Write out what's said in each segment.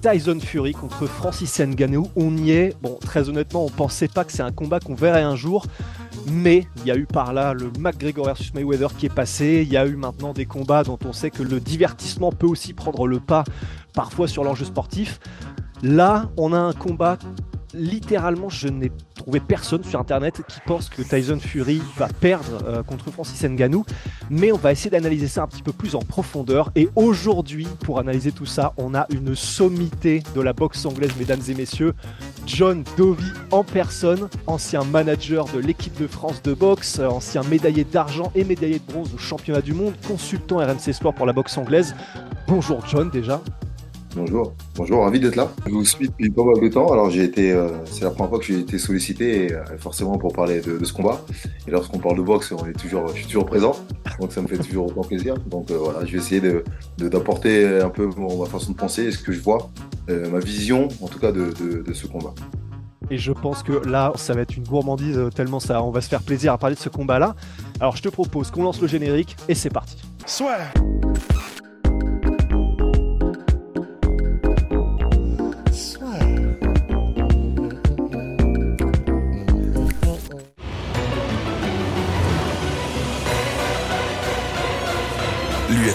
Tyson Fury contre Francis Ngannou, on y est. Bon, très honnêtement, on pensait pas que c'est un combat qu'on verrait un jour, mais il y a eu par là le McGregor versus Mayweather qui est passé. Il y a eu maintenant des combats dont on sait que le divertissement peut aussi prendre le pas parfois sur l'enjeu sportif. Là, on a un combat littéralement, je n'ai trouvé personne sur internet qui pense que Tyson Fury va perdre euh, contre Francis Ngannou, mais on va essayer d'analyser ça un petit peu plus en profondeur. Et aujourd'hui, pour analyser tout ça, on a une sommité de la boxe anglaise, mesdames et messieurs, John Dovey en personne, ancien manager de l'équipe de France de boxe, euh, ancien médaillé d'argent et médaillé de bronze au championnat du monde, consultant RMC Sport pour la boxe anglaise. Bonjour John déjà. Bonjour, bonjour, ravi d'être là. Je vous suis depuis pas mal de temps. Alors j'ai été, euh, c'est la première fois que j'ai été sollicité, et, euh, forcément pour parler de, de, ce combat. Et lorsqu'on parle de boxe, on est toujours, je suis toujours présent, donc ça me fait toujours autant plaisir. Donc euh, voilà, je vais essayer de, d'apporter un peu mon, ma façon de penser et ce que je vois, euh, ma vision en tout cas de, de, de ce combat. Et je pense que là, ça va être une gourmandise tellement ça, on va se faire plaisir à parler de ce combat-là. Alors je te propose qu'on lance le générique et c'est parti. soit.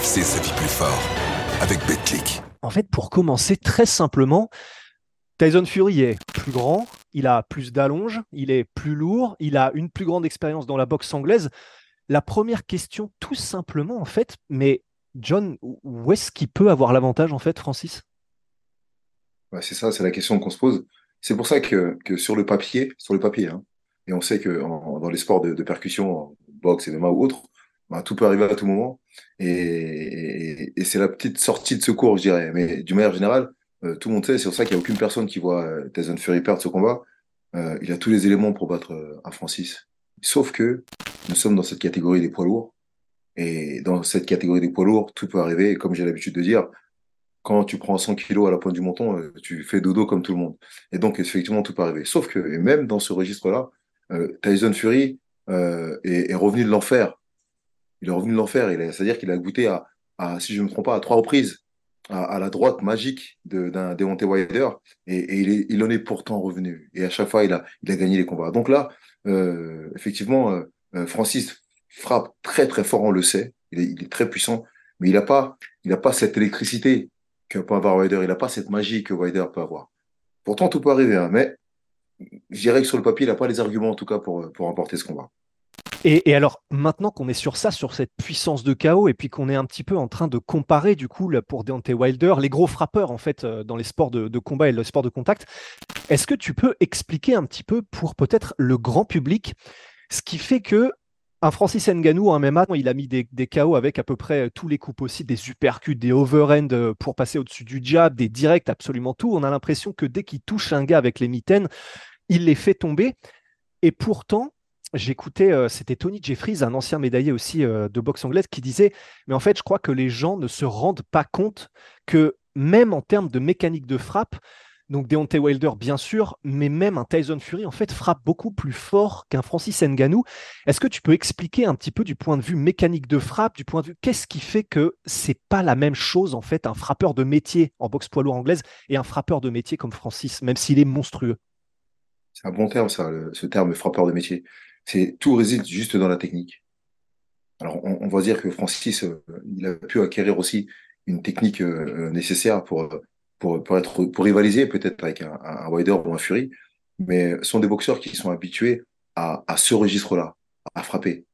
Sa vie plus fort avec BetClick. En fait, pour commencer très simplement, Tyson Fury est plus grand, il a plus d'allonge, il est plus lourd, il a une plus grande expérience dans la boxe anglaise. La première question, tout simplement, en fait, mais John, où est-ce qu'il peut avoir l'avantage, en fait, Francis? Ouais, C'est ça, c'est la question qu'on se pose. C'est pour ça que, que, sur le papier, sur le papier, hein, et on sait que en, dans les sports de, de percussion, boxe, MMA ou autre, bah, tout peut arriver à tout moment. Et, c'est la petite sortie de secours, je dirais. Mais d'une manière générale, euh, tout le monde sait, c'est pour ça qu'il n'y a aucune personne qui voit euh, Tyson Fury perdre ce combat. Euh, il a tous les éléments pour battre un Francis. Sauf que nous sommes dans cette catégorie des poids lourds. Et dans cette catégorie des poids lourds, tout peut arriver. Et comme j'ai l'habitude de dire, quand tu prends 100 kilos à la pointe du menton, tu fais dodo comme tout le monde. Et donc, effectivement, tout peut arriver. Sauf que, et même dans ce registre-là, Tyson Fury est revenu de l'enfer il est revenu de l'enfer. C'est-à-dire qu'il a goûté à, si je ne me trompe pas, à trois reprises à, la droite magique d'un de, Deontay Wilder et, il, en est pourtant revenu. Et à chaque fois, il a, gagné les combats. Donc là, euh, effectivement, euh, Francis frappe très très fort, on le sait. Il est, très puissant, mais il n'a pas, cette électricité que peut avoir Wilder. Il n'a pas cette magie que Wilder peut avoir. Pourtant, tout peut arriver, hein, mais je dirais que sur le papier, il n'a pas les arguments en tout cas pour, pour remporter ce combat. Et, alors, maintenant qu'on est sur ça, sur cette puissance de chaos, et puis qu'on est un petit peu en train de comparer, du coup, pour Deontay Wilder, les gros frappeurs, en fait, euh, dans les sports de, combat et le sport de contact, est-ce que tu peux expliquer un petit peu pour peut-être le grand public ce qui fait que un Francis Ngannou en MMA, il a mis des, des avec à peu près tous les coups possibles, des supercuts, des overhand euh, pour passer au-dessus du jab, des directs, absolument tout. On a l'impression que dès qu'il touche un gars avec les mitaines, il les fait tomber. Et pourtant, j'écoutais, euh, c'était Tony Jeffries, un ancien médaillé aussi euh, de boxe anglaise, qui disait, mais en fait, je crois que les gens ne se rendent pas compte que même en termes de mécanique de frappe, donc Deontay Wilder, bien sûr, mais même un Tyson Fury, en fait, frappe beaucoup plus fort qu'un Francis Ngannou. Est-ce que tu peux expliquer un petit peu du point de vue mécanique de frappe, du point de vue, qu'est-ce qui fait que c'est pas la même chose, en fait, un frappeur de métier en boxe poids lourd anglaise et un frappeur de métier comme Francis, même s'il est monstrueux? C'est un bon terme, ça, ce terme frappeur de métier. C'est tout réside juste dans la technique. Alors, on, on va dire que Francis, euh, il a pu acquérir aussi une technique euh, nécessaire pour pour, pour, être, pour rivaliser peut-être avec un, un Wilder ou un Fury, mais sont des boxeurs qui sont habitués à, à ce registre-là, à frapper.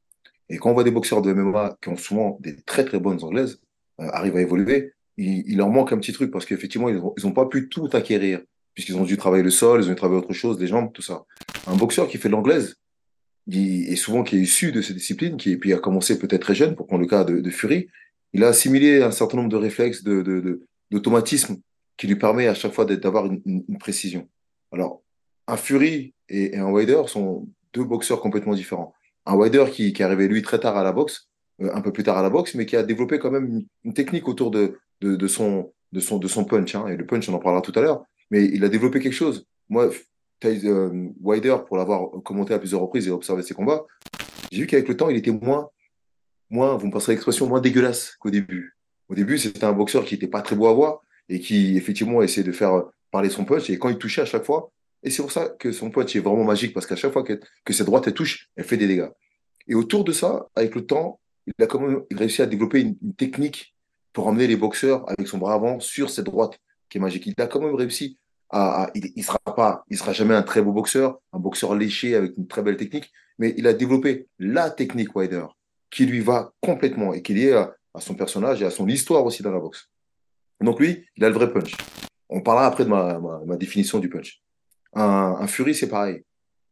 Et quand on voit des boxeurs de MMA qui ont souvent des très très bonnes anglaises, euh, arrivent à évoluer, il, il, leur manque un petit truc parce qu'effectivement, ils n'ont pas pu tout acquérir, puisqu'ils ont dû travailler le sol, ils ont dû travailler autre chose, les jambes, tout ça. Un boxeur qui fait de l'anglaise, et souvent qui est issu de cette discipline, qui puis a commencé peut-être très jeune, pour prendre le cas de, de Fury, il a assimilé un certain nombre de réflexes, de, de, d'automatisme qui lui permet à chaque fois d'avoir une, une, précision. Alors, un Fury et, un Wilder sont deux boxeurs complètement différents. Un Wilder qui, qui est arrivé, lui, très tard à la boxe, euh, un peu plus tard à la boxe, mais qui a développé quand même une, technique autour de, de, de, son, de, son, de son punch. Hein. Et le punch, on en parlera tout à l'heure. Mais il a développé quelque chose. Moi, euh, Wilder, pour l'avoir commenté à plusieurs reprises et observé ses combats, j'ai vu qu'avec le temps, il était moins, moins, vous me passerez l'expression, moins dégueulasse qu'au début. Au début, c'était un boxeur qui n'était pas très beau à voir et qui, effectivement, essayait de faire parler son punch. Et quand il touchait à chaque fois, et c'est pour ça que son punch est vraiment magique, parce qu'à chaque fois que, que cette droite elle touche, elle fait des dégâts. Et autour de ça, avec le temps, il a quand même réussi à développer une, technique pour emmener les boxeurs avec son bras avant sur cette droite qui est magique. Il a quand même réussi il, ne sera pas, il sera jamais un très beau boxeur, un boxeur léché avec une très belle technique, mais il a développé la technique Wider qui lui va complètement et qui est liée à, son personnage et à son histoire aussi dans la boxe. Donc lui, il a le vrai punch. On parlera après de ma, définition du punch. Un, un Fury, c'est pareil.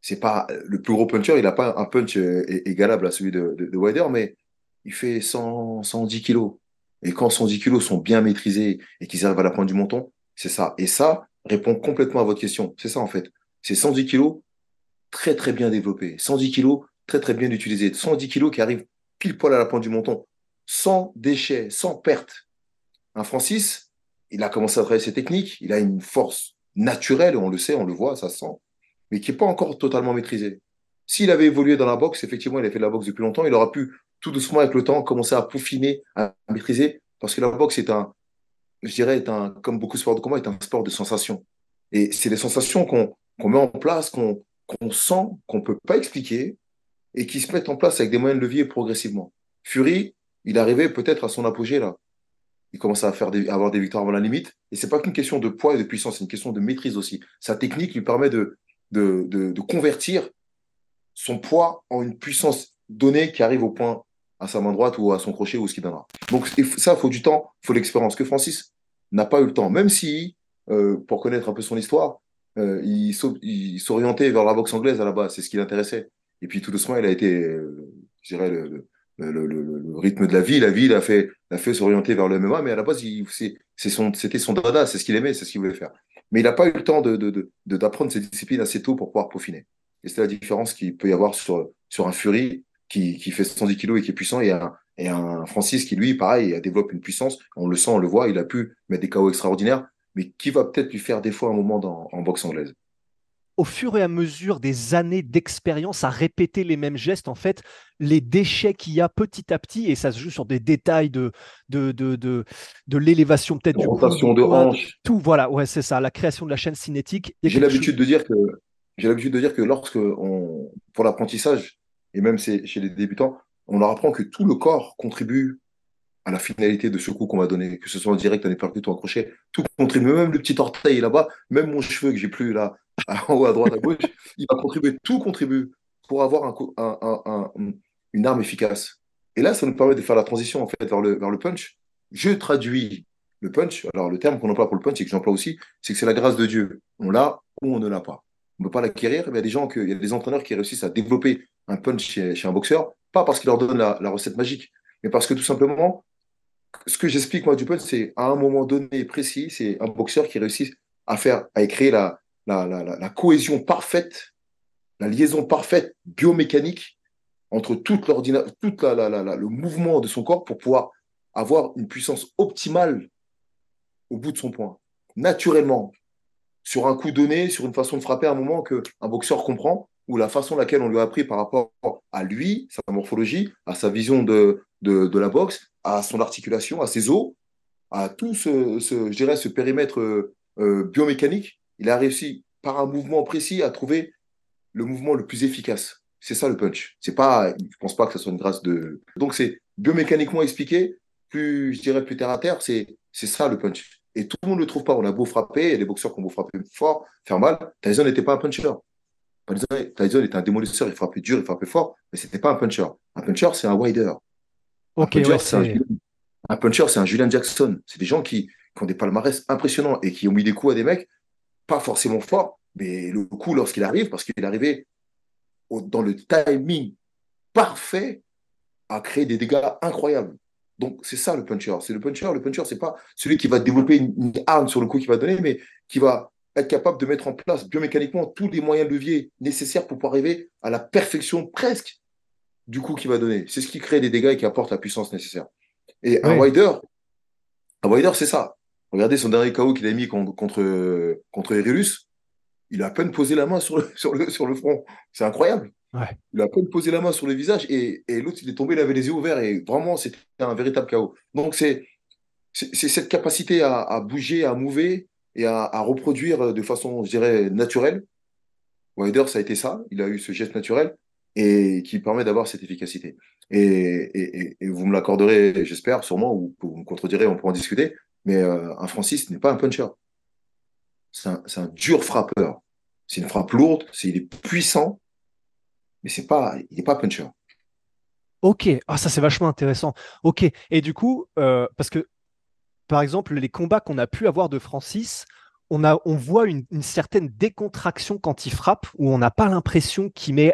C'est pas le plus gros puncher, il n'a pas un punch euh, égalable à celui de, de, de Wider, mais il fait 100, 110 kilos. Et quand 110 kilos sont bien maîtrisés et qu'ils arrivent à la pointe du menton, c'est ça. Et ça répond complètement à votre question. C'est ça, en fait. C'est 110 kilos très, très bien développés. 110 kilos très, très bien utilisés. 110 kilos qui arrivent pile poil à la pointe du menton. Sans déchets, sans perte. Un Francis, il a commencé à travailler ses techniques. Il a une force naturelle, on le sait, on le voit, ça se sent, mais qui n'est pas encore totalement maîtrisée. S'il avait évolué dans la boxe, effectivement, il a fait de la boxe depuis longtemps, il aura pu tout doucement avec le temps commencer à peaufiner, à maîtriser, parce que la boxe est un, je dirais, est un, comme beaucoup de sports de combat, est un sport de sensations. Et c'est des sensations qu'on met en place, qu'on sent, qu'on ne peut pas expliquer, et qui se mettent en place avec des moyens de levier progressivement. Fury, il arrivait peut-être à son apogée là. Il commence à, faire avoir des victoires avant la limite. Et c'est pas qu'une question de poids et de puissance, c'est une question de maîtrise aussi. Sa technique lui permet de, de, de convertir son poids en une puissance donnée qui arrive au point à sa main droite ou à son crochet ou ce qui donnera. Donc ça, il faut du temps, il faut l'expérience. Que Francis n'a pas eu le temps, même si, euh, pour connaître un peu son histoire, euh, il s'orientait vers la boxe anglaise à la base, c'est ce qui l'intéressait. Et puis tout doucement, il a été, euh, je dirais, le, rythme de la vie. La vie l'a fait, fait s'orienter vers le MMA, mais à la base, c'était son dada, c'est ce qu'il aimait, c'est ce qu'il voulait faire. Mais il n'a pas eu le temps d'apprendre de, de, ces disciplines assez tôt pour pouvoir peaufiner. Et c'est la différence qu'il peut y avoir sur un Fury qui, qui fait 110 kilos et qui est puissant, et un, et un Francis qui, lui, pareil, développe une puissance. On le sent, on le voit, il a pu mettre des KO extraordinaires, mais qui va peut-être lui faire des fois un moment dans, en boxe anglaise? Au fur et à mesure des années d'expérience à répéter les mêmes gestes, en fait, les déchets qu'il y a petit à petit, et ça se joue sur des détails de, de, de, de, de l'élévation peut-être du rotation de hanche. Tout, voilà, ouais, c'est ça, la création de la chaîne cinétique. J'ai l'habitude de dire que j'ai l'habitude de dire que lorsque on, pour l'apprentissage, et même chez les débutants, on leur apprend que tout le corps contribue à la finalité de ce coup qu'on va donner, que ce soit en direct, en épercute ou en crochet, tout contribue, même le petit orteil là-bas, même mon cheveu que j'ai plus là, en haut à droite, à gauche, il va contribuer, tout contribue pour avoir un, une arme efficace. Et là, ça nous permet de faire la transition en fait vers le, vers le punch. Je traduis le punch. Alors, le terme qu'on emploie pour le punch et que j'emploie aussi, c'est que c'est la grâce de Dieu. On l'a ou on ne l'a pas. On ne peut pas l'acquérir. Il y a des gens, il y a des entraîneurs qui réussissent à développer un punch chez, un boxeur, pas parce qu'il leur donne la, recette magique, mais parce que tout simplement, ce que j'explique moi du punch, c'est à un moment donné précis, c'est un boxeur qui réussit à faire, à créer la, la, la, la, cohésion parfaite, la liaison parfaite biomécanique entre toute, toute la, le mouvement de son corps pour pouvoir avoir une puissance optimale au bout de son point. Naturellement, sur un coup donné, sur une façon de frapper à un moment qu'un boxeur comprend, ou la façon laquelle on lui a appris par rapport à lui, sa morphologie, à sa vision de, de, la boxe, à son articulation, à ses os, à tout ce, je dirais, ce périmètre euh, biomécanique, il a réussi par un mouvement précis à trouver le mouvement le plus efficace. C'est ça le punch. C'est pas, je pense pas que ce soit une grâce de. Donc c'est biomécaniquement expliqué, plus je dirais plus terre à terre, c'est c'est ça le punch. Et tout le monde ne le trouve pas. On a beau frapper, et les boxeurs qui ont beau frapper fort, faire mal. Tyson n'était pas un puncher. Tyson était un démolisseur, il frappait dur, il frappait fort, mais c'était pas un puncher. Un puncher, c'est un wider. un puncher, c'est un, puncher, c'est un Julian Jackson. C'est des gens qui, qui ont des palmarès impressionnants et qui ont mis des coups à des mecs pas forcément fort, mais le coup lorsqu'il arrive, parce qu'il est arrivé dans le timing parfait, à créer des dégâts incroyables. Donc, c'est ça le puncher. C'est le puncher. Le puncher, c'est pas celui qui va développer une, arme sur le coup qu'il va donner, mais qui va être capable de mettre en place biomécaniquement tous les moyens de levier nécessaires pour pouvoir arriver à la perfection presque du coup qu'il va donner. C'est ce qui crée des dégâts et qui apporte la puissance nécessaire. Et un wider, un wider, c'est ça. Regardez son dernier KO qu'il a mis contre, contre. Il a à peine posé la main sur le, sur le, sur le front. C'est incroyable. Il a posé la main sur le visage et, l'autre, il est tombé, il avait les yeux ouverts et vraiment, c'était un véritable KO. Donc, c'est cette capacité à, bouger, à mouver et à, reproduire de façon, je dirais, naturelle. Wilder, ça a été ça. Il a eu ce geste naturel et qui permet d'avoir cette efficacité. Et, vous me l'accorderez, j'espère, sûrement, ou vous me contredirez, on pourra en discuter, mais euh, un Francis n'est pas un puncher. C'est un, dur frappeur. C'est une frappe lourde, c'est, il est puissant, mais c'est pas, il n'est pas puncher. Ok, ah, ça c'est vachement intéressant. Ok, et du coup, euh, parce que par exemple, les combats qu'on a pu avoir de Francis, on, a, on voit une, certaine décontraction quand il frappe, où on n'a pas l'impression qu'il met.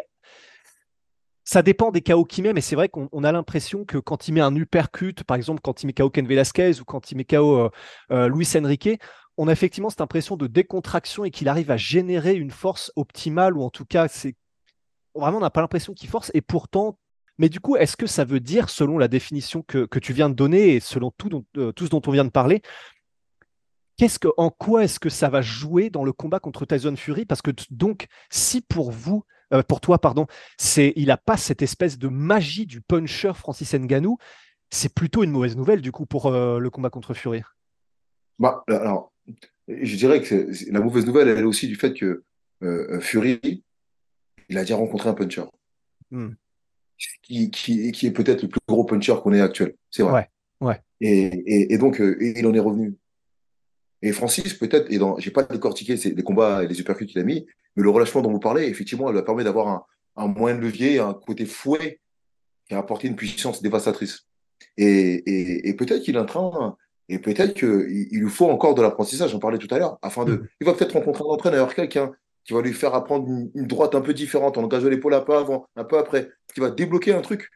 Ça dépend des KO qu'il met, mais c'est vrai qu'on on a l'impression que quand il met un uppercut, par exemple, quand il met KO Ken Velasquez ou quand il met KO euh, euh, Luis Enrique, on a effectivement cette impression de décontraction et qu'il arrive à générer une force optimale, ou en tout cas, c'est vraiment, on n'a pas l'impression qu'il force, et pourtant, mais du coup, est-ce que ça veut dire, selon la définition que, tu viens de donner et selon tout, euh, tout ce dont on vient de parler, qu'est-ce que, en quoi est-ce que ça va jouer dans le combat contre Tyson Fury? Parce que donc, si pour vous, euh, pour toi, pardon, c'est, il n'a pas cette espèce de magie du puncher Francis Ngannou, c'est plutôt une mauvaise nouvelle du coup pour euh, le combat contre Fury. Bah, alors, je dirais que la mauvaise nouvelle, elle est aussi du fait que Fury, il a déjà rencontré un puncher. Hmm. Qui, qui, qui est peut-être le plus gros puncher qu'on ait actuel. C'est vrai. Ouais, ouais. Et, et, et donc, euh, il en est revenu. Et Francis, peut-être, et dans, j'ai pas décortiqué les combats et les uppercuts qu'il a mis, mais le relâchement dont vous parlez, effectivement, elle lui permet d'avoir un, un moyen de levier, un côté fouet qui a apporté une puissance dévastatrice. Et, et, et peut-être qu'il est en train, et peut-être qu'il il lui faut encore de l'apprentissage, j'en parlais tout à l'heure, afin de, Mhm. il va peut-être rencontrer un entraîneur, quelqu'un qui va lui faire apprendre une, droite un peu différente, en engageant l'épaule un peu avant, un peu après, qui va débloquer un truc.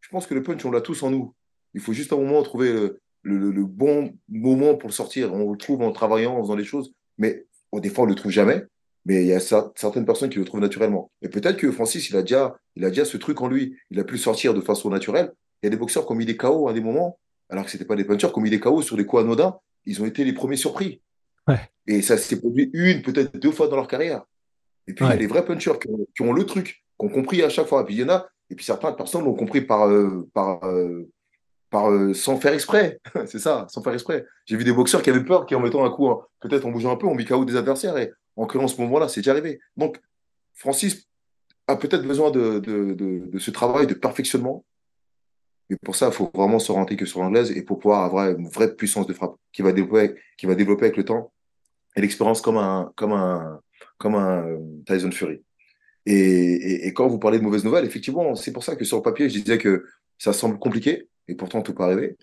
Je pense que le punch, on l'a tous en nous. Il faut juste un moment trouver le, bon moment pour le sortir. On le trouve en travaillant, en faisant les choses, mais des fois, on ne le trouve jamais. Mais il y a cer- certaines personnes qui le trouvent naturellement. Et peut-être que Francis, il a déjà, il a déjà ce truc en lui. Il a pu le sortir de façon naturelle. Il y a des boxeurs qui ont mis des KO à des moments, alors que ce n'étaient pas des punchers, qui ont mis des KO sur des coups anodins. Ils ont été les premiers surpris. Ouais. Et ça s'est produit une, peut-être deux fois dans leur carrière. Et puis, il y a des vrais punchers qui ont, qui ont le truc, qui ont compris à chaque fois. Et puis, il y en a, et puis certaines personnes l'ont compris par, euh, par, euh, par, euh, sans faire exprès. C'est ça, sans faire exprès. J'ai vu des boxeurs qui avaient peur, qui en mettant un coup, hein, peut-être en bougeant un peu, ont mis KO des adversaires. Et en créant ce moment-là, c'est déjà arrivé. Donc, Francis a peut-être besoin de, de, de, de ce travail de perfectionnement. Et pour ça, il faut vraiment s'orienter que sur l'anglaise et pour pouvoir avoir une vraie puissance de frappe qui va développer, qui va développer avec le temps et l'expérience comme un, comme un, comme un euh, Tyson Fury. Et, quand vous parlez de mauvaises nouvelles, effectivement, c'est pour ça que sur le papier, je disais que ça semble compliqué, et pourtant tout peut arriver,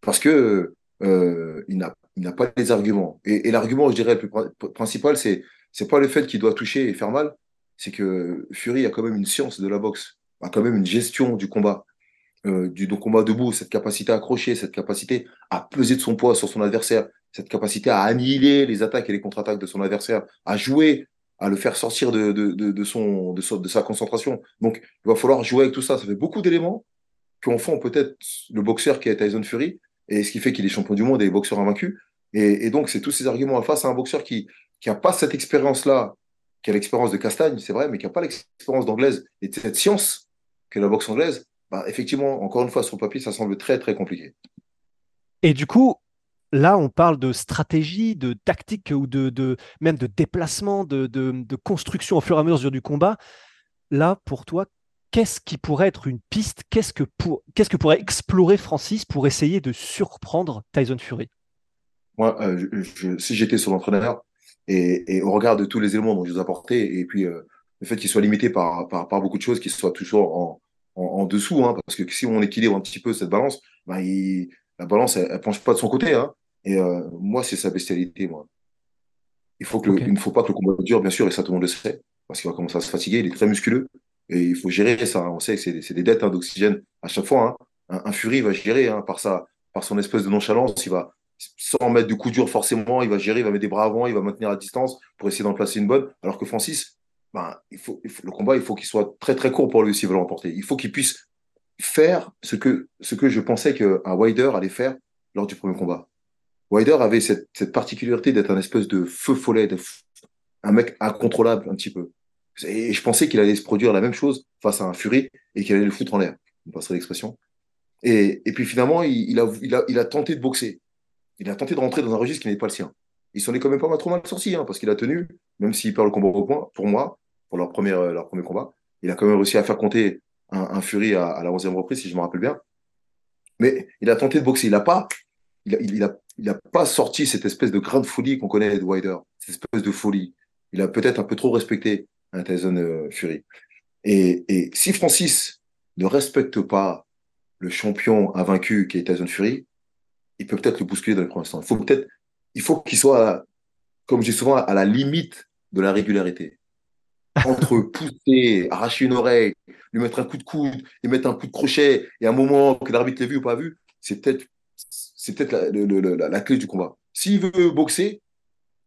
parce que euh, il n'a pas les arguments. Et, l'argument, je dirais, le plus pr- principal, c'est c'est pas le fait qu'il doit toucher et faire mal, c'est que Fury a quand même une science de la boxe, a quand même une gestion du combat, euh, du, du combat debout, cette capacité à accrocher, cette capacité à peser de son poids sur son adversaire, cette capacité à annihiler les attaques et les contre-attaques de son adversaire, à jouer à le faire sortir de, de, de, son, de, sa concentration. Donc, il va falloir jouer avec tout ça. Ça fait beaucoup d'éléments qui font peut-être le boxeur qui est Tyson Fury, et ce qui fait qu'il est champion du monde et boxeur invaincu. Et, donc, c'est tous ces arguments face à un boxeur qui n'a pas cette expérience-là, qui a l'expérience de Castagne, c'est vrai, mais qui n'a pas l'expérience d'anglaise et de cette science que la boxe anglaise, bah, effectivement, encore une fois, sur le papier, ça semble très, très compliqué. Et du coup, là, on parle de stratégie, de tactique ou de, même de déplacement, de, construction au fur et à mesure du combat. Là, pour toi, qu'est-ce qui pourrait être une piste? Qu'est-ce que, pourrait explorer Francis pour essayer de surprendre Tyson Fury? Moi, euh, si j'étais sur l'entraîneur, et, et au regard de tous les éléments dont je vous ai apportés, et puis euh, le fait qu'il soit limité par, beaucoup de choses, qu'il soit toujours en, dessous, hein, parce que si on équilibre un petit peu cette balance, ben, la balance, elle penche pas de son côté. Hein, et euh, moi, c'est sa bestialité, moi. Il faut que le- Ok. il ne faut pas que le combat dure, bien sûr, et ça, tout le monde le sait, parce qu'il va commencer à se fatiguer. Il est très musculeux, et il faut gérer ça. hein. On sait que c'est des, dettes hein, d'oxygène à chaque fois. Hein. un, Fury va gérer par, sa, par son espèce de nonchalance. Il va, sans mettre de coup dur forcément, il va gérer, il va mettre des bras avant, il va maintenir à distance pour essayer d'en placer une bonne. Alors que Francis, ben, il faut, le combat, il faut qu'il soit très très court pour lui s'il veut l'emporter. Il faut qu'il puisse faire ce que, ce que je pensais qu'un Wider allait faire lors du premier combat. Wider avait cette, particularité d'être un espèce de feu follet, un mec incontrôlable un petit peu. Et je pensais qu'il allait se produire la même chose face à un Fury et qu'il allait le foutre en l'air. On passerait l'expression. Et, puis finalement, il, a, tenté de boxer. Il a tenté de rentrer dans un registre qui n'est pas le sien. Il s'en est quand même pas trop mal sorti, hein, parce qu'il a tenu, même s'il perd le combat au point, pour moi, pour leur premier, leur premier combat, il a quand même réussi à faire compter un, Fury à, la 11e reprise, si je me rappelle bien. Mais il a tenté de boxer. Il n'a pas, il, a, il a pas sorti cette espèce de grande folie qu'on connaît de Wider, cette espèce de folie. Il a peut-être un peu trop respecté un Tyson euh, Fury. Et, et si Francis ne respecte pas le champion invaincu qui est Tyson Fury, il peut peut-être le bousculer dans les premiers instants. Il faut peut-être, il faut qu'il soit, comme je dis souvent, à la limite de la régularité. Entre pousser, arracher une oreille, lui mettre un coup de coude, lui mettre un coup de crochet, et un moment que l'arbitre l'ait vu ou pas vu, c'est peut-être, c'est peut-être la, clé du combat. S'il veut boxer,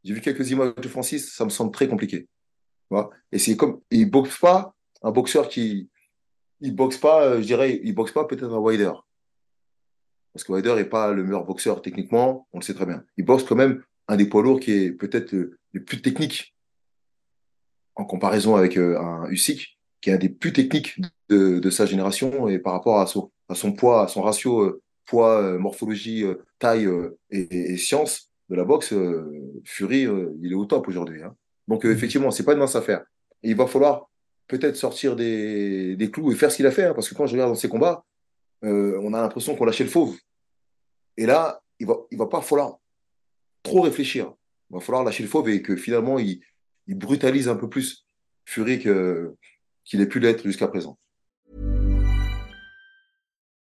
j'ai vu quelques images de Francis, ça me semble très compliqué. Et c'est comme, il boxe pas un boxeur qui, il boxe pas, euh, je dirais, il boxe pas peut-être un Wider. Parce que Wider n'est pas le meilleur boxeur techniquement, on le sait très bien. Il boxe quand même un des poids lourds qui est peut-être le, plus technique en comparaison avec euh, un Usyk, qui est un des plus techniques de, sa génération et par rapport à son, poids, à son ratio euh, poids, morphologie, taille et, et, science de la boxe, Fury, il est au top aujourd'hui. Hein. Donc, euh, effectivement, c'est pas une mince affaire. Et il va falloir peut-être sortir des, des, clous et faire ce qu'il a fait. Hein, parce que quand je regarde dans ses combats, euh, on a l'impression qu'on lâchait le fauve. Et là, il va, il va pas falloir trop réfléchir. Il va falloir lâcher le fauve et que finalement, il, il brutalise un peu plus Fury qu'il ait pu l'être jusqu'à présent.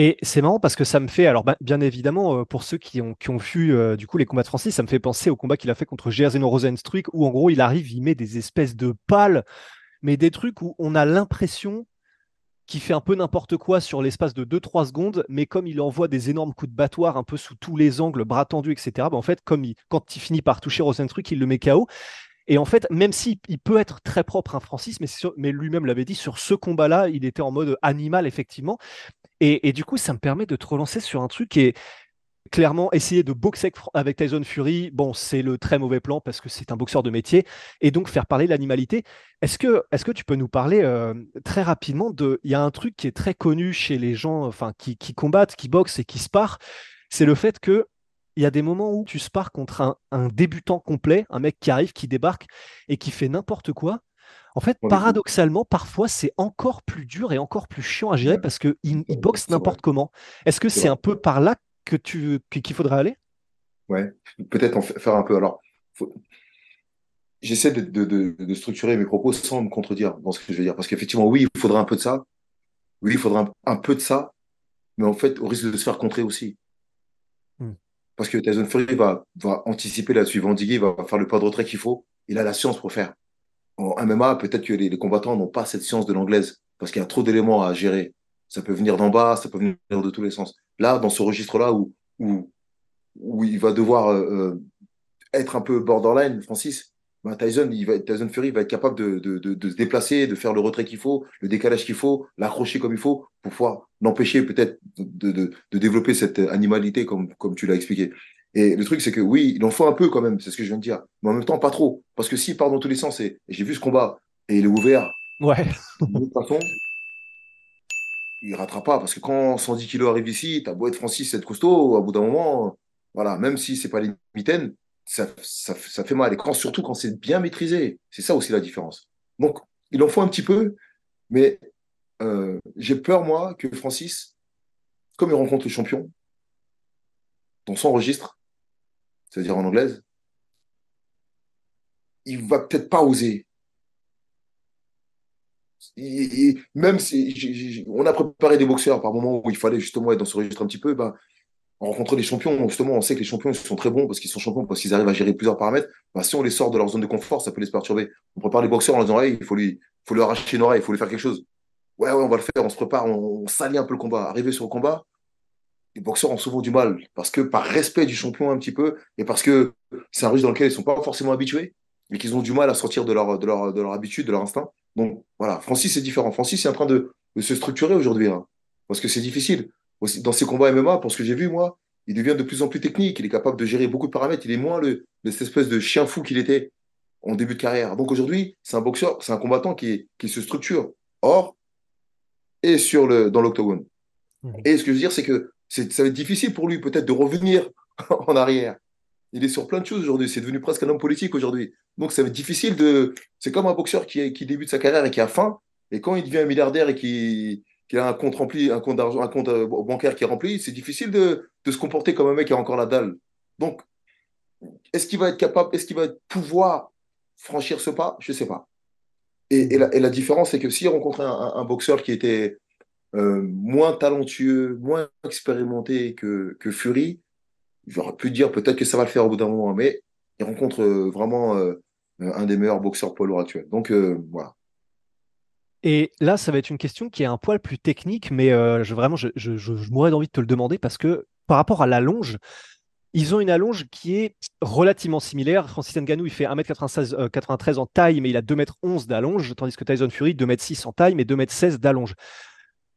Et c'est marrant parce que ça me fait, alors bah, bien évidemment, euh, pour ceux qui ont, vu euh, du coup les combats de Francis, ça me fait penser au combat qu'il a fait contre Jerzeno Rosenstruik, où en gros il arrive, il met des espèces de pales, mais des trucs où on a l'impression qu'il fait un peu n'importe quoi sur l'espace de 2-3 secondes, mais comme il envoie des énormes coups de battoir un peu sous tous les angles, bras tendus, etc., bah en fait, comme quand il finit par toucher Rosenstruik, il le met KO. Et en fait, même s'il il peut être très propre, un Francis, mais, mais lui-même l'avait dit, sur ce combat-là, il était en mode animal, effectivement. Et, du coup, ça me permet de te relancer sur un truc qui est clairement essayer de boxer avec Tyson Fury. Bon, c'est le très mauvais plan parce que c'est un boxeur de métier et donc faire parler l'animalité. Est-ce que, tu peux nous parler euh, très rapidement de. Il y a un truc qui est très connu chez les gens enfin, qui, combattent, qui boxent et qui sparent. C'est le fait que il y a des moments où tu spares contre un, débutant complet, un mec qui arrive, qui débarque et qui fait n'importe quoi. En fait, paradoxalement, parfois, c'est encore plus dur et encore plus chiant à gérer parce qu'il il boxe n'importe comment. Est-ce que c'est un peu par là que tu qu'il faudrait aller? Ouais, peut-être en faire un peu. Alors, j'essaie de, structurer mes propos sans me contredire dans ce que je vais dire. Parce qu'effectivement, oui, il faudrait un peu de ça. Oui, il faudrait un, peu de ça. Mais en fait, au risque de se faire contrer aussi. Hmm. Parce que Tyson Fury va, va anticiper là-dessus, va endiguer, va faire le pas de retrait qu'il faut. Il a la science pour faire en MMA, peut-être que les, combattants n'ont pas cette science de l'anglaise parce qu'il y a trop d'éléments à gérer. Ça peut venir d'en bas, ça peut venir de tous les sens. Là, dans ce registre-là où, où, où il va devoir euh, euh, être un peu borderline, Francis, ben Tyson, il va, Tyson Fury va être capable de, de, de, se déplacer, de faire le retrait qu'il faut, le décalage qu'il faut, l'accrocher comme il faut pour pouvoir l'empêcher peut-être de, de, développer cette animalité comme, comme tu l'as expliqué. Et le truc, c'est que oui, il en faut un peu quand même, c'est ce que je viens de dire. Mais en même temps, pas trop. Parce que s'il part dans tous les sens, et, j'ai vu ce combat, et il est ouvert, ouais. de toute façon, il ne ratera pas. Parce que quand 110 kilos arrive ici, t'as beau être Francis, être costaud, à bout d'un moment, voilà, même si c'est pas les mitaines, ça, ça, ça, fait mal. Et quand, surtout quand c'est bien maîtrisé, c'est ça aussi la différence. Donc, il en faut un petit peu, mais euh, j'ai peur, moi, que Francis, comme il rencontre le champion, dans son registre, c'est-à-dire en anglaise, il va peut-être pas oser. même si on a préparé des boxeurs par moment où il fallait justement être dans ce registre un petit peu, ben, rencontrer les champions, justement, on sait que les champions sont très bons parce qu'ils sont champions, parce qu'ils arrivent à gérer plusieurs paramètres. Ben, si on les sort de leur zone de confort, ça peut les perturber. On prépare les boxeurs en leur disant il faut lui, faut lui arracher une oreille, il faut lui faire quelque chose. Ouais, ouais, on va le faire, on se prépare, on, on s'allie un peu le combat. Arrivé sur le combat, les boxeurs ont souvent du mal parce que par respect du champion un petit peu et parce que c'est un russe dans lequel ils sont pas forcément habitués et qu'ils ont du mal à sortir de leur, de leur, de leur habitude, de leur instinct. Donc voilà, Francis c'est différent. Francis est en train de, de se structurer aujourd'hui hein, parce que c'est difficile. Dans ses combats MMA, pour ce que j'ai vu moi, il devient de plus en plus technique. Il est capable de gérer beaucoup de paramètres. Il est moins le, cette espèce de chien fou qu'il était en début de carrière. Donc aujourd'hui, c'est un boxeur, c'est un combattant qui, qui se structure hors et sur le, dans l'octogone. Mmh. Et ce que je veux dire, c'est que ça va être difficile pour lui peut-être de revenir en arrière. Il est sur plein de choses aujourd'hui. C'est devenu presque un homme politique aujourd'hui. Donc ça va être difficile de. C'est comme un boxeur qui, qui débute sa carrière et qui a faim. Et quand il devient un milliardaire et qui, qui a un compte rempli, un compte d'argent, un compte euh, bancaire qui est rempli, c'est difficile de, de, se comporter comme un mec qui a encore la dalle. Donc, est-ce qu'il va être capable, est-ce qu'il va pouvoir franchir ce pas? Je ne sais pas. Et, et, la, différence, c'est que s'il rencontrait un, boxeur qui était euh, moins talentueux, moins expérimenté que, que Fury, j'aurais pu dire peut-être que ça va le faire au bout d'un moment, mais il rencontre euh, vraiment euh, un des meilleurs boxeurs poids lourds actuels. Donc voilà. Et là, ça va être une question qui est un poil plus technique, mais je, vraiment, je, je mourrais d'envie de te le demander parce que par rapport à l'allonge, ils ont une allonge qui est relativement similaire. Francis Ngannou, il fait 1m93 en taille, mais il a 2m11 d'allonge, tandis que Tyson Fury, 2m6 en taille, mais 2m16 d'allonge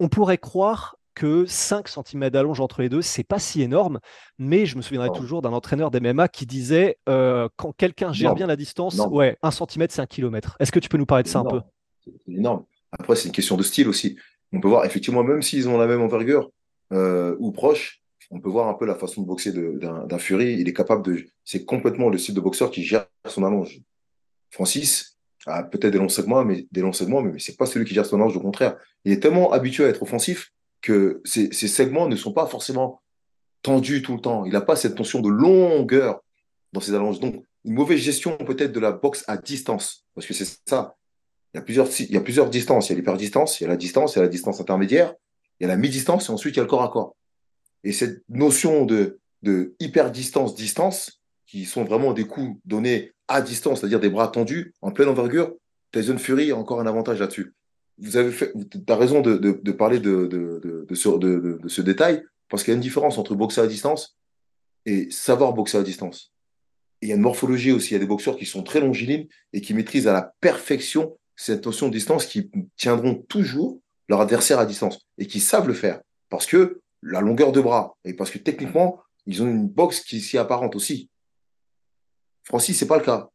on pourrait croire que 5 cm d'allonge entre les deux, c'est pas si énorme, mais je me souviendrai toujours d'un entraîneur d'MMA qui disait euh, quand quelqu'un gère non. bien la distance, non. ouais, 1 cm c'est un kilomètre. Est-ce que tu peux nous parler de ça un peu? C'est énorme. Après, c'est une question de style aussi. On peut voir, effectivement, même s'ils ont la même envergure euh, ou proche, on peut voir un peu la façon de boxer d'un Fury. Il est capable de. C'est complètement le style de boxeur qui gère son allonge. Francis, a peut-être des longs segments, mais des longs segments, mais, c'est pas celui qui gère son allonge, au contraire. Il est tellement habitué à être offensif que ces, segments ne sont pas forcément tendus tout le temps. Il n'a pas cette notion de longueur dans ses allonges. Donc, une mauvaise gestion peut-être de la boxe à distance, parce que c'est ça. Il y a plusieurs, y a distances. Il y a l'hyperdistance, il y a la distance, il y a la distance intermédiaire, il y a la mi-distance, et ensuite il y a le corps à corps. Et cette notion de, de hyper-distance-distance, qui sont vraiment des coups donnés à distance, c'est-à-dire des bras tendus, en pleine envergure, Tyson Fury a encore un avantage là-dessus. Vous avez fait, as raison de, parler de, ce, détail, parce qu'il y a une différence entre boxer à distance et savoir boxer à distance. Il y a une morphologie aussi. Il y a des boxeurs qui sont très longilines et qui maîtrisent à la perfection cette notion de distance, qui tiendront toujours leur adversaire à distance et qui savent le faire parce que la longueur de bras et parce que techniquement, ils ont une boxe qui s'y apparente aussi. Francis, c'est pas le cas.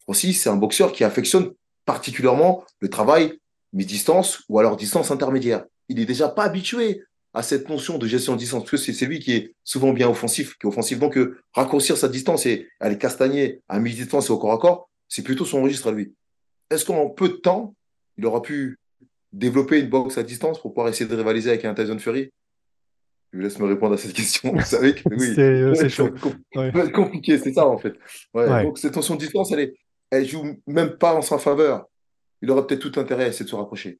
Francis, c'est un boxeur qui affectionne particulièrement le travail mi-distance ou alors distance intermédiaire. Il est déjà pas habitué à cette notion de gestion de distance, parce que c'est lui qui est souvent bien offensif, qui est offensif. Donc, raccourcir sa distance et aller castagner à mi-distance et au corps à corps, c'est plutôt son registre à lui. Est-ce qu'en peu de temps, il aura pu développer une boxe à distance pour pouvoir essayer de rivaliser avec un Tyson Fury? Je vous laisse me répondre à cette question. Vous savez que oui, c'est euh, chaud. Ouais. compliqué, c'est ça en fait. Ouais. Donc cette tension de distance, elle, est, elle joue même pas en sa faveur. Il aurait peut-être tout intérêt à essayer de se rapprocher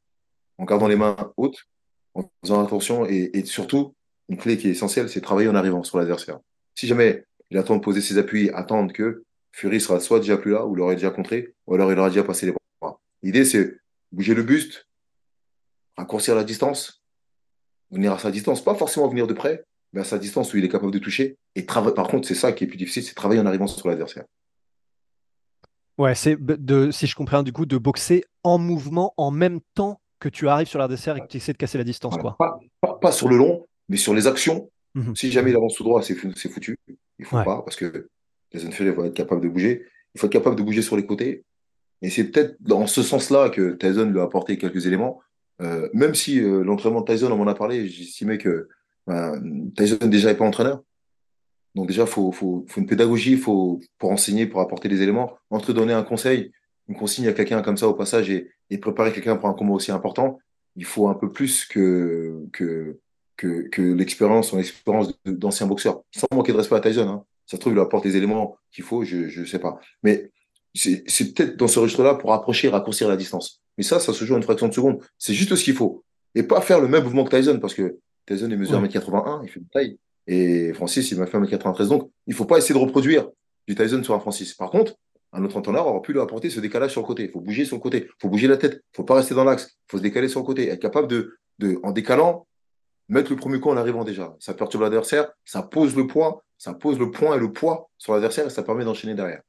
en gardant les mains hautes, en faisant attention et, et surtout, une clé qui est essentielle, c'est travailler en arrivant sur l'adversaire. Si jamais il attend de poser ses appuis, attendre que Fury sera soit déjà plus là ou l'aurait déjà contré, ou alors il aura déjà passé les bras. L'idée, c'est bouger le buste, raccourcir la distance, venir à sa distance, pas forcément venir de près, mais à sa distance où il est capable de toucher. Et par contre, c'est ça qui est plus difficile, c'est travailler en arrivant sur l'adversaire. Ouais, c'est de, si je comprends du coup, de boxer en mouvement en même temps que tu arrives sur l'adversaire et que tu essaies de casser la distance. Voilà. Quoi. Pas, pas, pas, sur le long, mais sur les actions. Mm -hmm. Si jamais il avance tout droit, c'est foutu. Il faut ouais. pas, parce que Jason Fury va être capable de bouger. Il faut être capable de bouger sur les côtés. Et c'est peut-être dans ce sens-là que Tyson lui a apporté quelques éléments. Euh, même si euh, l'entraînement de Tyson, on m'en a parlé, j'estimais que euh, Tyson déjà n'est pas entraîneur. Donc déjà, il faut, une pédagogie faut, pour enseigner, pour apporter des éléments. Entre donner un conseil, une consigne à quelqu'un comme ça au passage et, préparer quelqu'un pour un combat aussi important, il faut un peu plus que, que l'expérience, son expérience d'ancien boxeur. Sans manquer de respect à Tyson. Hein. Ça se trouve, il apporte les éléments qu'il faut, je ne sais pas. Mais c'est peut-être dans ce registre-là pour approcher, raccourcir la distance. Mais ça, ça se joue en une fraction de seconde. C'est juste ce qu'il faut. Et pas faire le même mouvement que Tyson, parce que Tyson, il mesure 1m81, il fait une taille. Et Francis, il m'a fait 1m93. Donc, il faut pas essayer de reproduire du Tyson sur un Francis. Par contre, un autre entraîneur aura pu lui apporter ce décalage sur le côté. Il faut bouger sur le côté. Il faut bouger la tête. Il faut pas rester dans l'axe. Il faut se décaler sur le côté. Être capable de, de, en décalant, mettre le premier coup en arrivant déjà. Ça perturbe l'adversaire, ça pose le poids, ça pose le point et le poids sur l'adversaire et ça permet d'enchaîner derrière.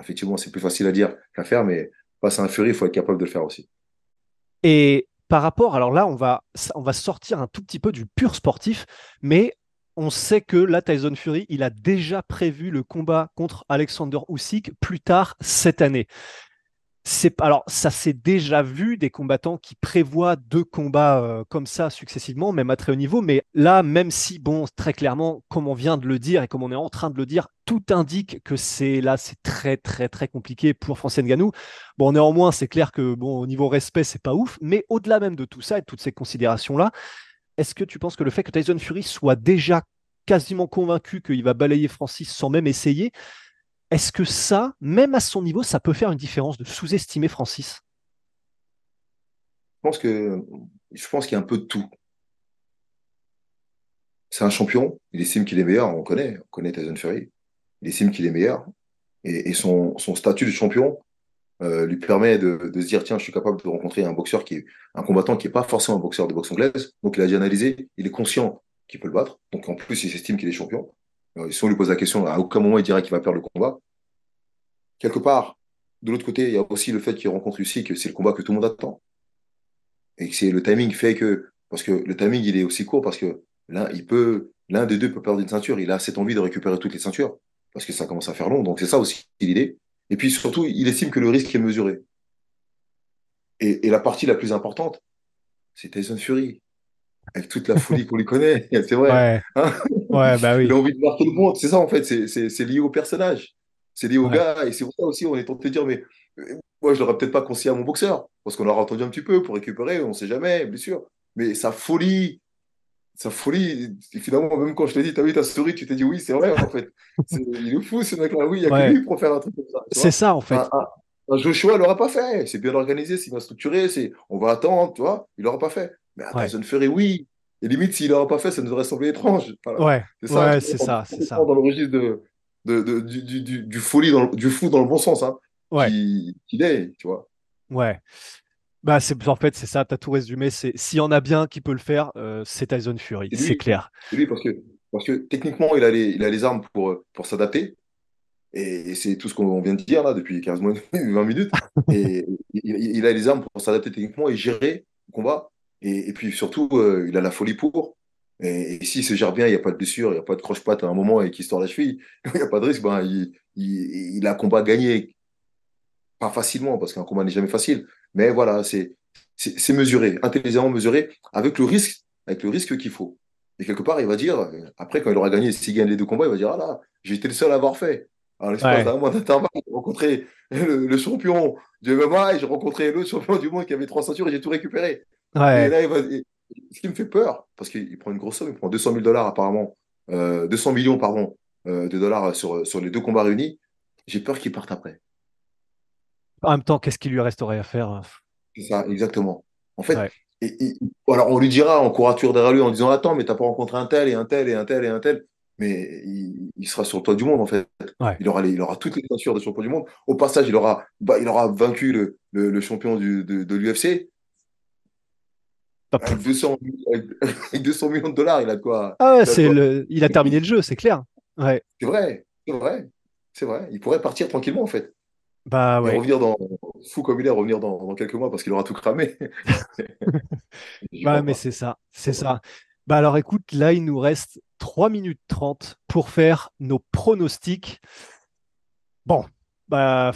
Effectivement, c'est plus facile à dire qu'à faire, mais face à un Fury, il faut être capable de le faire aussi. Et par rapport, alors là, on va, on va sortir un tout petit peu du pur sportif, mais on sait que là, Tyson Fury, il a déjà prévu le combat contre Alexander Usyk plus tard cette année alors ça s'est déjà vu des combattants qui prévoient deux combats euh, comme ça successivement, même à très haut niveau. Mais là, même si bon, très clairement, comme on vient de le dire et comme on est en train de le dire, tout indique que c'est là, c'est très très très compliqué pour Francis Ngannou. Bon, néanmoins, c'est clair que bon, au niveau respect, c'est pas ouf. Mais au-delà même de tout ça et de toutes ces considérations là, est-ce que tu penses que le fait que Tyson Fury soit déjà quasiment convaincu qu'il va balayer Francis sans même essayer, est-ce que ça, même à son niveau, ça peut faire une différence de sous-estimer Francis? Je pense qu'il y a un peu de tout. C'est un champion, il estime qu'il est meilleur, on connaît, on connaît Tyson Fury. Il estime qu'il est meilleur. Et, son, statut de champion euh, lui permet de, se dire tiens, je suis capable de rencontrer un boxeur qui est un combattant qui n'est pas forcément un boxeur de boxe anglaise. Donc il a déjà analysé, il est conscient qu'il peut le battre. Donc en plus, il s'estime qu'il est champion. Si on lui pose la question, à aucun moment il dira qu'il va perdre le combat. Quelque part, de l'autre côté, il y a aussi le fait qu'il rencontre Lucie, que c'est le combat que tout le monde attend. Et que c'est le timing fait que, parce que le timing, il est aussi court parce que l'un, il peut, l'un des deux peut perdre une ceinture. Il a cette envie de récupérer toutes les ceintures parce que ça commence à faire long. Donc c'est ça aussi l'idée. Et puis surtout, il estime que le risque est mesuré. Et, la partie la plus importante, c'est Tyson Fury. Avec toute la folie qu'on lui connaît. C'est vrai. Ouais. Hein ouais, bah oui. Il a envie de voir tout le monde. C'est ça, en fait. C'est lié au personnage. C'est lié au gars. Et c'est pour ça aussi, on est tenté de dire, mais euh, moi, je l'aurais peut-être pas conseillé à mon boxeur. Parce qu'on l'aura entendu un petit peu pour récupérer. On ne sait jamais, bien sûr. Mais sa folie, sa folie, finalement, même quand je t'ai dit, t'as vu ta souris, tu t'es dit oui, c'est vrai, en fait. il est fou, ce mec-là. Oui, il y a que lui pour faire un truc comme ça. C'est ça, en fait. Un, Joshua, il l'aura pas fait. C'est bien organisé, c'est bien structuré. On va attendre, tu vois. Il l'aura pas fait. Mais à Tyson Fury, oui. Et limite, s'il l'aura pas fait, ça nous aurait semblé étrange. Ouais, c'est ça. c'est ça, c'est ça. Dans le registre de, de, du, du, du, folie dans du fou dans le bon sens, hein. Ouais. Qu'il est, tu vois. Ouais. Bah, c'est, en fait, c'est ça, tu as tout résumé. C'est, s'il y en a bien qui peut le faire, euh, c'est Tyson Fury, c'est clair. Lui parce que, parce que techniquement, il a les, il a les armes pour, pour s'adapter. Et, c'est tout ce qu'on vient de dire là depuis 15 minutes, 20 minutes. Et il, a les armes pour s'adapter techniquement et gérer le combat. Et, puis surtout, euh, il a la folie pour. Et, s'il se gère bien, il n'y a pas de blessure, il n'y a pas de croche-patte à un moment et qu'il se tord la cheville, il n'y a pas de risque, ben, il, il, a un combat gagné. Pas facilement, parce qu'un combat n'est jamais facile. Mais voilà, c'est mesuré, intelligemment mesuré, avec le risque, avec le risque qu'il faut. Et quelque part, il va dire, après, quand il aura gagné, s'il gagne les deux combats, il va dire, ah là, j'ai été le seul à avoir fait. Alors, l'espace d'un mois d'intervalle, j'ai rencontré le, champion du MMA et j'ai rencontré l'autre champion du monde qui avait trois ceintures et j'ai tout récupéré. Et là, il va, ce qui me fait peur, parce qu'il prend une grosse somme, il prend 200 000 dollars apparemment, euh, 200 millions, pardon, euh, de dollars sur, sur les deux combats réunis, j'ai peur qu'il parte après. En même temps, qu'est-ce qu'il lui resterait à faire hein? C'est ça, exactement. En fait, et, alors on lui dira en courature derrière lui en disant Attends, mais t'as pas rencontré un tel et un tel et un tel et un tel. Mais il, sera sur le toit du monde, en fait. Il, aura il aura toutes les ceintures de champion du monde. Au passage, il aura, bah, il aura vaincu le, le, champion du, de, de l'UFC. Avec 200, avec 200, millions de dollars, il a quoi? Ah ouais, c'est le, il a terminé le jeu, c'est clair. Ouais. C'est vrai, c'est vrai, c'est vrai. Il pourrait partir tranquillement, en fait. Bah ouais. revenir dans fou comme il est, revenir dans, quelques mois parce qu'il aura tout cramé. bah, mais c'est ça, c'est ça. Bah alors écoute, là il nous reste 3 minutes 30 pour faire nos pronostics. Bon, bah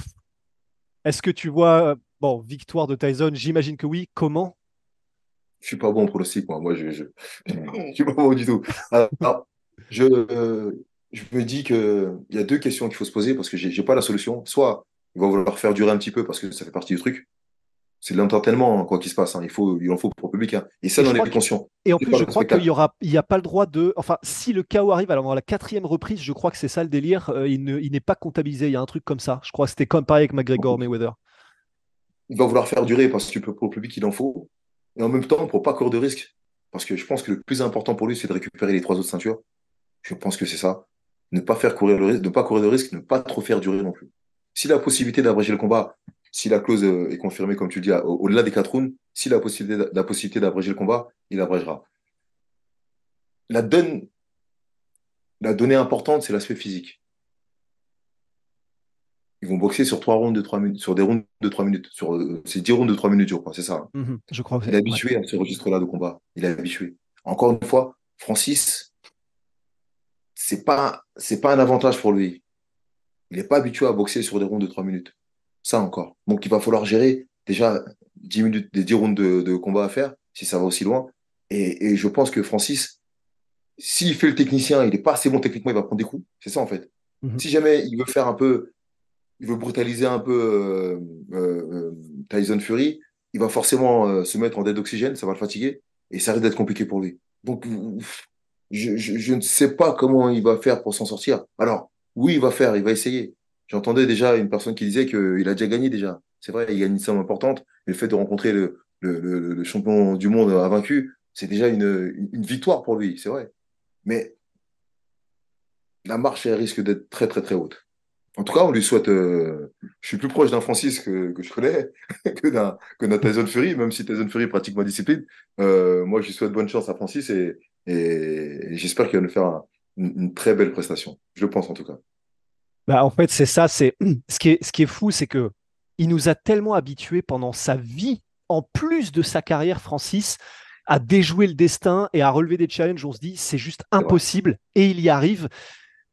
est-ce que tu vois bon victoire de Tyson? J'imagine que oui. Comment Je suis pas bon en pronostic moi. Moi je, je, suis pas bon du tout. Alors, je je me dis que il y a deux questions qu'il faut se poser parce que j'ai pas la solution. Soit il va vouloir faire durer un petit peu parce que ça fait partie du truc. C'est de l'entertainment, hein, quoi qu'il se passe. hein. Il, faut, il en faut pour le public. hein. Et ça, Et on je en crois est que- conscient. Et en plus, je le crois qu'il y aura, il n'y a pas le droit de. Enfin, si le chaos arrive, alors dans la quatrième reprise, je crois que c'est ça le délire, euh, il ne- il n'est pas comptabilisé. Il y a un truc comme ça. Je crois que c'était comme pareil avec McGregor Mayweather. Il va vouloir faire durer parce que pour le public, il en faut. Et en même temps, pour pas courir de risque. Parce que je pense que le plus important pour lui, c'est de récupérer les trois autres ceintures. Je pense que c'est ça. Ne pas faire courir le risque, ne pas courir de risque, ne pas trop faire durer non plus. S'il a la possibilité d'abréger le combat, si la clause euh, est confirmée, comme tu dis, au-delà des quatre rounds, s'il a la possibilité, la possibilité d'abréger le combat, il abrégera. La donne, la donnée importante, c'est l'aspect physique. Ils vont boxer sur trois rounds de trois minutes, sur des rounds de trois minutes, sur, euh, c'est 10 rounds de trois minutes, je crois, c'est ça. hein. Mhm, je crois que Il est habitué à ce registre-là de combat. Il est habitué. Encore une fois, Francis, c'est pas, c'est pas un avantage pour lui. Il n'est pas habitué à boxer sur des rounds de 3 minutes. Ça encore. Donc, il va falloir gérer déjà 10 minutes, des 10 rounds de, de combat à faire, si ça va aussi loin. Et, et je pense que Francis, s'il fait le technicien, il n'est pas assez bon techniquement, il va prendre des coups. C'est ça, en fait. Mhm. Si jamais il veut faire un peu, il veut brutaliser un peu euh, euh, euh, Tyson Fury, il va forcément se mettre en dette d'oxygène, ça va le fatiguer, et ça risque d'être compliqué pour lui. Donc, je, je, je ne sais pas comment il va faire pour s'en sortir. Alors, oui, il va faire, il va essayer. J'entendais déjà une personne qui disait qu'il a déjà gagné déjà. C'est vrai, il gagne une somme importante, mais le fait de rencontrer le, le, le, le champion du monde invaincu, c'est déjà une, une victoire pour lui, c'est vrai. Mais la marche, elle risque d'être très, très, très haute. En tout cas, on lui souhaite. euh, je suis plus proche d'un Francis que, que je connais que d'un que d'un Tyson Fury, même si Tyson Fury pratique ma discipline. Euh, moi, je lui souhaite bonne chance à Francis et, et, et j'espère qu'il va nous faire un- une, une très belle prestation. Je le pense en tout cas. Bah, en fait, c'est ça. C'est ce qui est, ce qui est fou, c'est que il nous a tellement habitués pendant sa vie, en plus de sa carrière, Francis, à déjouer le destin et à relever des challenges. On se dit, c'est juste impossible, et il y arrive.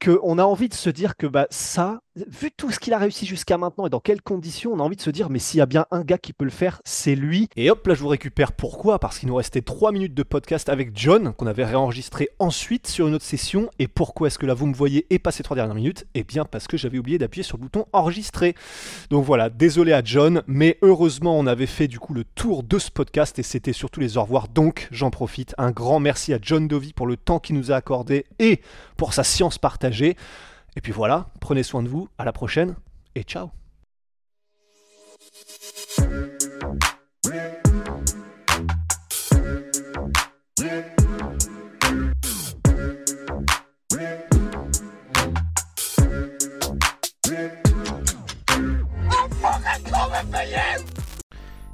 Qu'on a envie de se dire que bah, ça, vu tout ce qu'il a réussi jusqu'à maintenant et dans quelles conditions, on a envie de se dire, mais s'il y a bien un gars qui peut le faire, c'est lui. Et hop, là, je vous récupère. Pourquoi? Parce qu'il nous restait 3 minutes de podcast avec John, qu'on avait réenregistré ensuite sur une autre session. Et pourquoi est-ce que là, vous me voyez et passer 3 dernières minutes? Eh bien, parce que j'avais oublié d'appuyer sur le bouton enregistrer. Donc voilà, désolé à John, mais heureusement, on avait fait du coup le tour de ce podcast et c'était surtout les au revoir. Donc, j'en profite. Un grand merci à John Dovey pour le temps qu'il nous a accordé et pour sa science partagée. Et puis voilà, prenez soin de vous, à la prochaine et ciao.